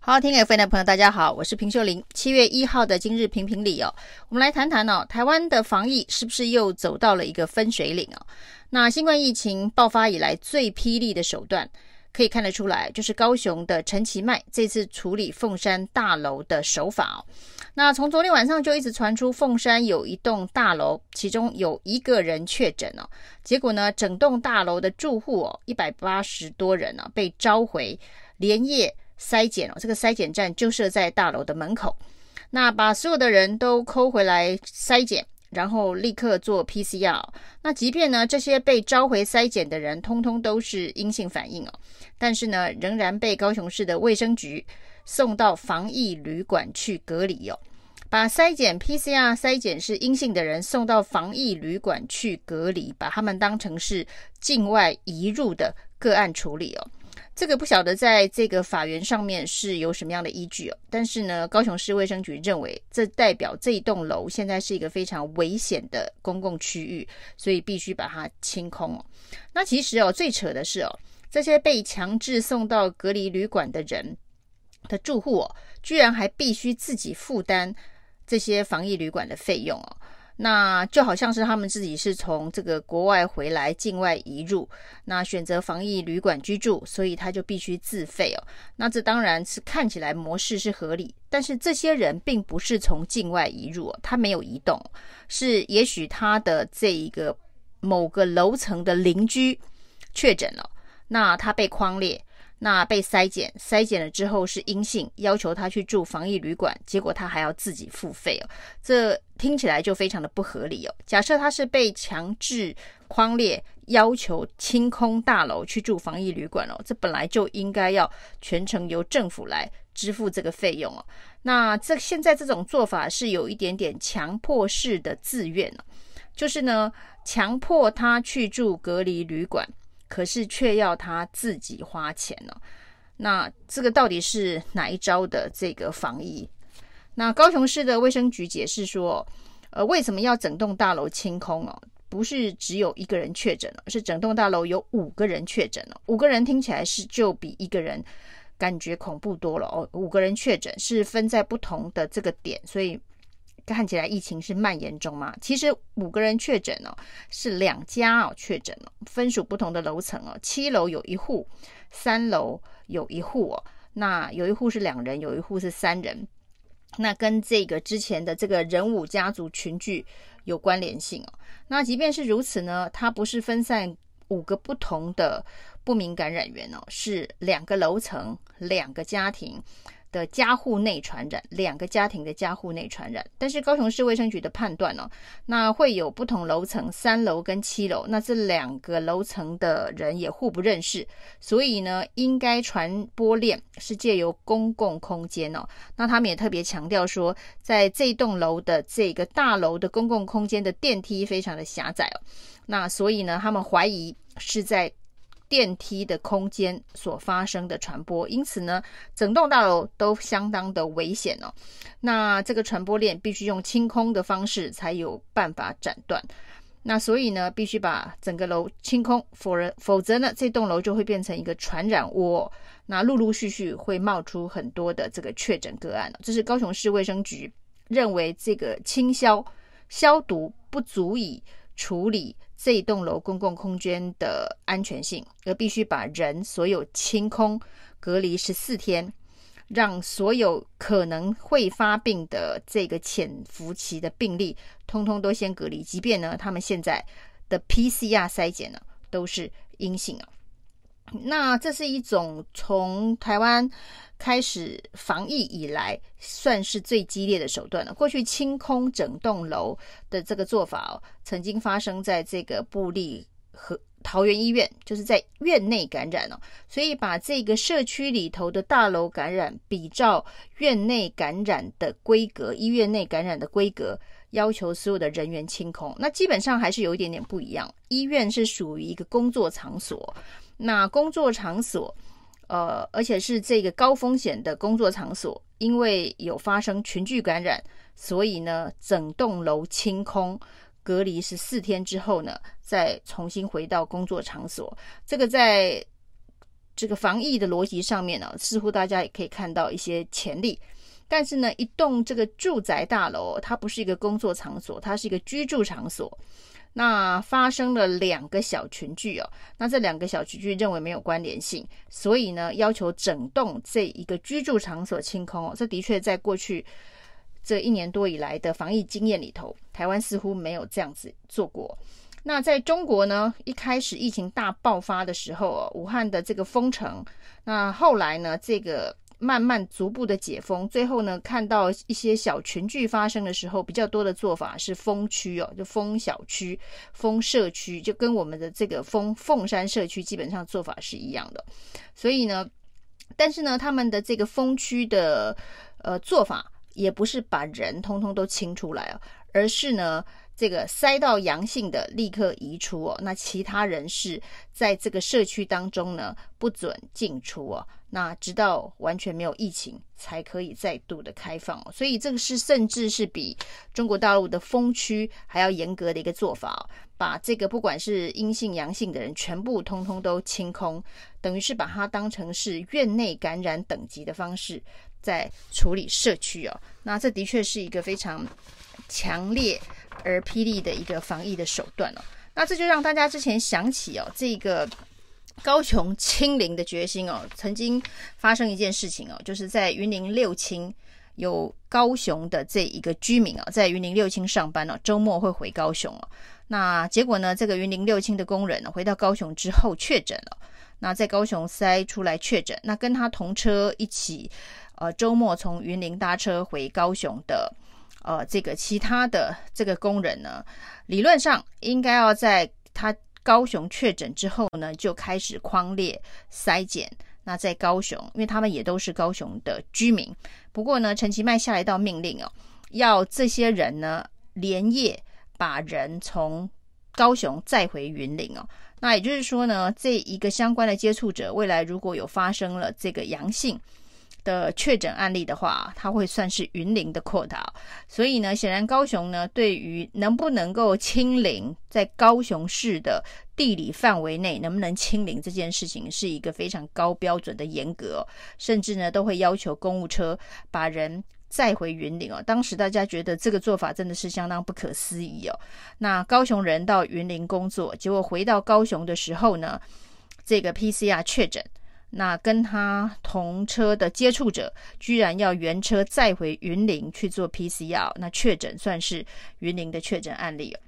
好，听 FM 的朋友，大家好，我是平秀玲。七月一号的今日评评理哦，我们来谈谈哦，台湾的防疫是不是又走到了一个分水岭哦？那新冠疫情爆发以来最霹雳的手段，可以看得出来，就是高雄的陈其迈这次处理凤山大楼的手法哦。那从昨天晚上就一直传出凤山有一栋大楼，其中有一个人确诊哦，结果呢，整栋大楼的住户哦，一百八十多人呢，被召回连夜。筛检哦，这个筛检站就设在大楼的门口，那把所有的人都扣回来筛检，然后立刻做 PCR。那即便呢，这些被召回筛检的人通通都是阴性反应哦，但是呢，仍然被高雄市的卫生局送到防疫旅馆去隔离哦。把筛检 PCR 筛检是阴性的人送到防疫旅馆去隔离，把他们当成是境外移入的个案处理哦。这个不晓得在这个法源上面是有什么样的依据哦，但是呢，高雄市卫生局认为这代表这一栋楼现在是一个非常危险的公共区域，所以必须把它清空哦。那其实哦，最扯的是哦，这些被强制送到隔离旅馆的人的住户哦，居然还必须自己负担这些防疫旅馆的费用哦。那就好像是他们自己是从这个国外回来，境外移入，那选择防疫旅馆居住，所以他就必须自费哦。那这当然是看起来模式是合理，但是这些人并不是从境外移入，他没有移动，是也许他的这一个某个楼层的邻居确诊了，那他被框列。那被筛检，筛检了之后是阴性，要求他去住防疫旅馆，结果他还要自己付费哦，这听起来就非常的不合理哦。假设他是被强制框列，要求清空大楼去住防疫旅馆哦，这本来就应该要全程由政府来支付这个费用哦。那这现在这种做法是有一点点强迫式的自愿哦，就是呢，强迫他去住隔离旅馆。可是却要他自己花钱呢？那这个到底是哪一招的这个防疫？那高雄市的卫生局解释说，呃，为什么要整栋大楼清空哦？不是只有一个人确诊了，是整栋大楼有五个人确诊了。五个人听起来是就比一个人感觉恐怖多了哦。五个人确诊是分在不同的这个点，所以。看起来疫情是蔓延中嘛？其实五个人确诊哦，是两家哦确诊哦，分属不同的楼层哦。七楼有一户，三楼有一户哦。那有一户是两人，有一户是三人。那跟这个之前的这个仁武家族群聚有关联性哦。那即便是如此呢，它不是分散五个不同的不明感染源哦，是两个楼层，两个家庭。的家户内传染，两个家庭的家户内传染，但是高雄市卫生局的判断呢、那会有不同楼层，三楼跟七楼，那这两个楼层的人也互不认识，所以呢，应该传播链是借由公共空间哦。那他们也特别强调说，在这栋楼的这个大楼的公共空间的电梯非常的狭窄哦，那所以呢，他们怀疑是在。电梯的空间所发生的传播，因此呢，整栋大楼都相当的危险哦。那这个传播链必须用清空的方式才有办法斩断。那所以呢，必须把整个楼清空，否则否则呢，这栋楼就会变成一个传染窝。那陆陆续续会冒出很多的这个确诊个案。这是高雄市卫生局认为这个清消消毒不足以处理。这一栋楼公共空间的安全性，而必须把人所有清空、隔离十四天，让所有可能会发病的这个潜伏期的病例，通通都先隔离。即便呢，他们现在的 PCR 筛检呢都是阴性啊。那这是一种从台湾开始防疫以来，算是最激烈的手段了。过去清空整栋楼的这个做法哦，曾经发生在这个布立和桃园医院，就是在院内感染哦。所以把这个社区里头的大楼感染比照院内感染的规格，医院内感染的规格，要求所有的人员清空。那基本上还是有一点点不一样。医院是属于一个工作场所。那工作场所，呃，而且是这个高风险的工作场所，因为有发生群聚感染，所以呢，整栋楼清空隔离十四天之后呢，再重新回到工作场所。这个在这个防疫的逻辑上面呢，似乎大家也可以看到一些潜力。但是呢，一栋这个住宅大楼，它不是一个工作场所，它是一个居住场所。那发生了两个小群聚哦，那这两个小群聚认为没有关联性，所以呢，要求整栋这一个居住场所清空哦。这的确在过去这一年多以来的防疫经验里头，台湾似乎没有这样子做过。那在中国呢，一开始疫情大爆发的时候哦，武汉的这个封城，那后来呢，这个。慢慢逐步的解封，最后呢，看到一些小群聚发生的时候，比较多的做法是封区哦，就封小区、封社区，就跟我们的这个封凤山社区基本上做法是一样的。所以呢，但是呢，他们的这个封区的呃做法，也不是把人通通都清出来哦，而是呢。这个筛到阳性的立刻移出哦，那其他人士在这个社区当中呢，不准进出哦，那直到完全没有疫情才可以再度的开放哦，所以这个是甚至是比中国大陆的封区还要严格的一个做法，把这个不管是阴性阳性的人全部通通都清空，等于是把它当成是院内感染等级的方式在处理社区哦，那这的确是一个非常强烈。而霹雳的一个防疫的手段哦，那这就让大家之前想起哦，这个高雄清零的决心哦，曾经发生一件事情哦，就是在云林六轻有高雄的这一个居民啊，在云林六轻上班哦，周末会回高雄哦，那结果呢，这个云林六轻的工人呢，回到高雄之后确诊了，那在高雄筛出来确诊，那跟他同车一起呃周末从云林搭车回高雄的。呃，这个其他的这个工人呢，理论上应该要在他高雄确诊之后呢，就开始框列筛检。那在高雄，因为他们也都是高雄的居民。不过呢，陈其迈下一道命令哦，要这些人呢连夜把人从高雄载回云林哦。那也就是说呢，这一个相关的接触者，未来如果有发生了这个阳性。的确诊案例的话，它会算是云林的扩大，所以呢，显然高雄呢，对于能不能够清零，在高雄市的地理范围内能不能清零这件事情，是一个非常高标准的严格，甚至呢，都会要求公务车把人载回云林哦。当时大家觉得这个做法真的是相当不可思议哦。那高雄人到云林工作，结果回到高雄的时候呢，这个 PCR 确诊。那跟他同车的接触者，居然要原车载回云林去做 PCR，那确诊算是云林的确诊案例哦。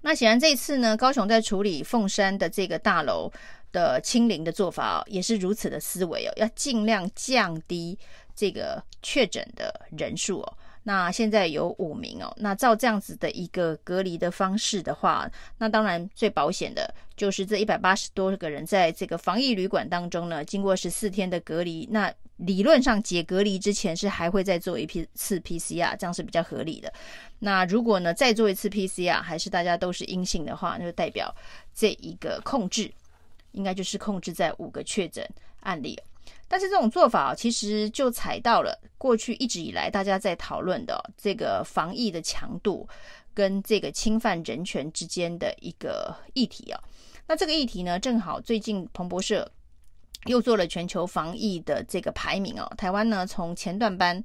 那显然这次呢，高雄在处理凤山的这个大楼的清零的做法，也是如此的思维哦，要尽量降低这个确诊的人数哦。那现在有五名哦，那照这样子的一个隔离的方式的话，那当然最保险的就是这一百八十多个人在这个防疫旅馆当中呢，经过十四天的隔离，那理论上解隔离之前是还会再做一批次 PCR，这样是比较合理的。那如果呢再做一次 PCR，还是大家都是阴性的话，那就代表这一个控制应该就是控制在五个确诊案例。但是这种做法其实就踩到了过去一直以来大家在讨论的这个防疫的强度跟这个侵犯人权之间的一个议题啊。那这个议题呢，正好最近彭博社又做了全球防疫的这个排名哦。台湾呢，从前段班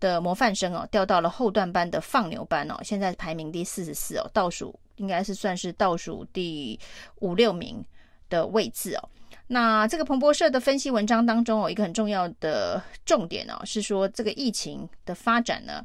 的模范生哦，调到了后段班的放牛班哦，现在排名第四十四哦，倒数应该是算是倒数第五六名的位置哦。那这个彭博社的分析文章当中，有一个很重要的重点哦，是说这个疫情的发展呢，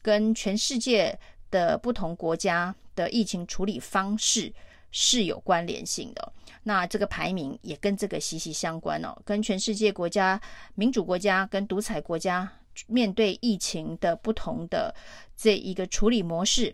跟全世界的不同国家的疫情处理方式是有关联性的。那这个排名也跟这个息息相关哦，跟全世界国家、民主国家跟独裁国家面对疫情的不同的这一个处理模式，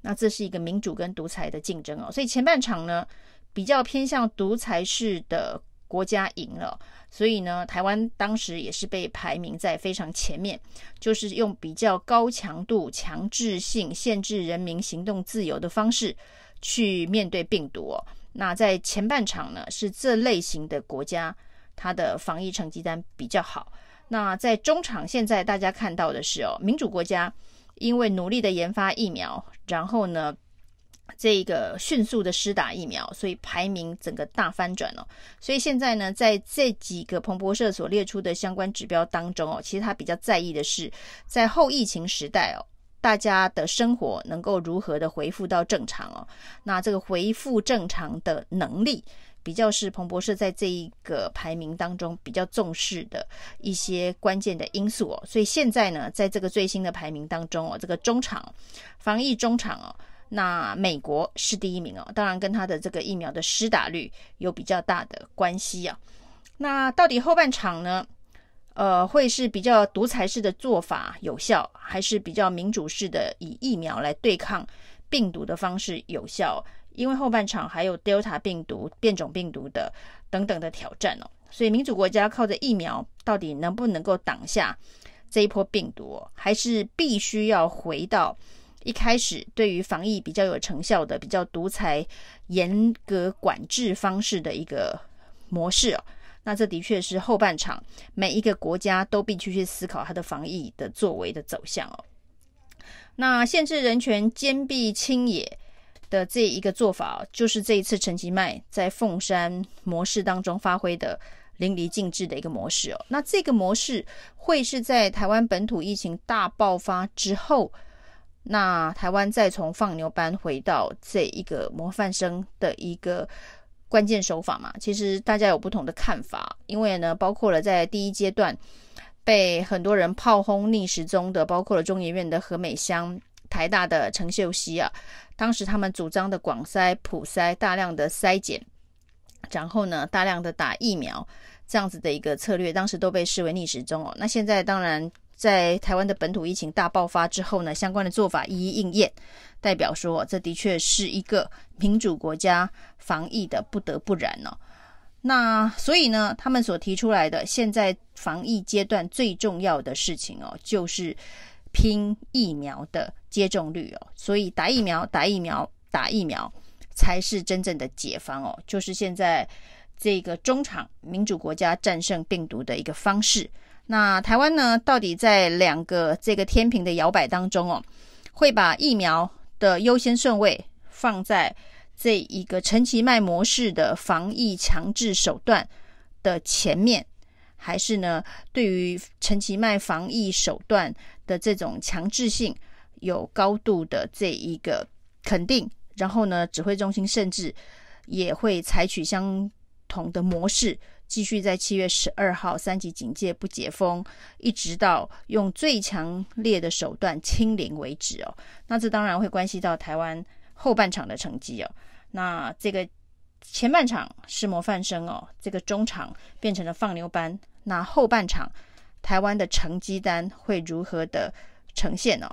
那这是一个民主跟独裁的竞争哦。所以前半场呢，比较偏向独裁式的。国家赢了，所以呢，台湾当时也是被排名在非常前面，就是用比较高强度、强制性限制人民行动自由的方式去面对病毒。那在前半场呢，是这类型的国家，它的防疫成绩单比较好。那在中场，现在大家看到的是哦，民主国家因为努力的研发疫苗，然后呢，这个迅速的施打疫苗，所以排名整个大翻转哦。所以现在呢，在这几个彭博社所列出的相关指标当中哦，其实他比较在意的是，在后疫情时代哦，大家的生活能够如何的恢复到正常哦。那这个恢复正常的能力，比较是彭博社在这一个排名当中比较重视的一些关键的因素哦。所以现在呢，在这个最新的排名当中哦，这个中场防疫中场哦。那美国是第一名哦，当然跟他的这个疫苗的施打率有比较大的关系啊。那到底后半场呢？呃，会是比较独裁式的做法有效，还是比较民主式的以疫苗来对抗病毒的方式有效？因为后半场还有 Delta 病毒、变种病毒的等等的挑战哦，所以民主国家靠着疫苗到底能不能够挡下这一波病毒哦，还是必须要回到？一开始对于防疫比较有成效的、比较独裁、严格管制方式的一个模式哦，那这的确是后半场每一个国家都必须去思考它的防疫的作为的走向哦。那限制人权、坚壁清野的这一个做法，就是这一次陈其迈在凤山模式当中发挥的淋漓尽致的一个模式哦。那这个模式会是在台湾本土疫情大爆发之后。那台湾再从放牛班回到这一个模范生的一个关键手法嘛？其实大家有不同的看法，因为呢，包括了在第一阶段被很多人炮轰逆时钟的，包括了中研院的何美香、台大的陈秀熙啊，当时他们主张的广筛、普筛、大量的筛检，然后呢，大量的打疫苗这样子的一个策略，当时都被视为逆时钟哦。那现在当然。在台湾的本土疫情大爆发之后呢，相关的做法一一应验，代表说这的确是一个民主国家防疫的不得不然哦。那所以呢，他们所提出来的现在防疫阶段最重要的事情哦，就是拼疫苗的接种率哦。所以打疫苗、打疫苗、打疫苗才是真正的解方哦，就是现在这个中场民主国家战胜病毒的一个方式。那台湾呢，到底在两个这个天平的摇摆当中哦，会把疫苗的优先顺位放在这一个陈其迈模式的防疫强制手段的前面，还是呢，对于陈其迈防疫手段的这种强制性有高度的这一个肯定？然后呢，指挥中心甚至也会采取相同的模式。继续在七月十二号三级警戒不解封，一直到用最强烈的手段清零为止哦。那这当然会关系到台湾后半场的成绩哦。那这个前半场是模范生哦，这个中场变成了放牛班。那后半场台湾的成绩单会如何的呈现哦？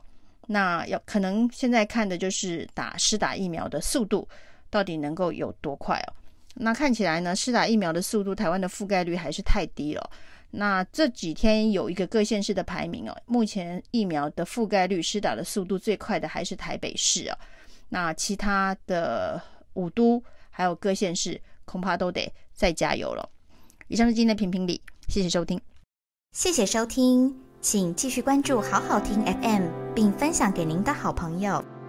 那要可能现在看的就是打施打疫苗的速度到底能够有多快哦。那看起来呢，施打疫苗的速度，台湾的覆盖率还是太低了。那这几天有一个各县市的排名哦，目前疫苗的覆盖率、施打的速度最快的还是台北市啊。那其他的五都还有各县市，恐怕都得再加油了。以上是今天的评评理，谢谢收听，谢谢收听，请继续关注好好听 FM，并分享给您的好朋友。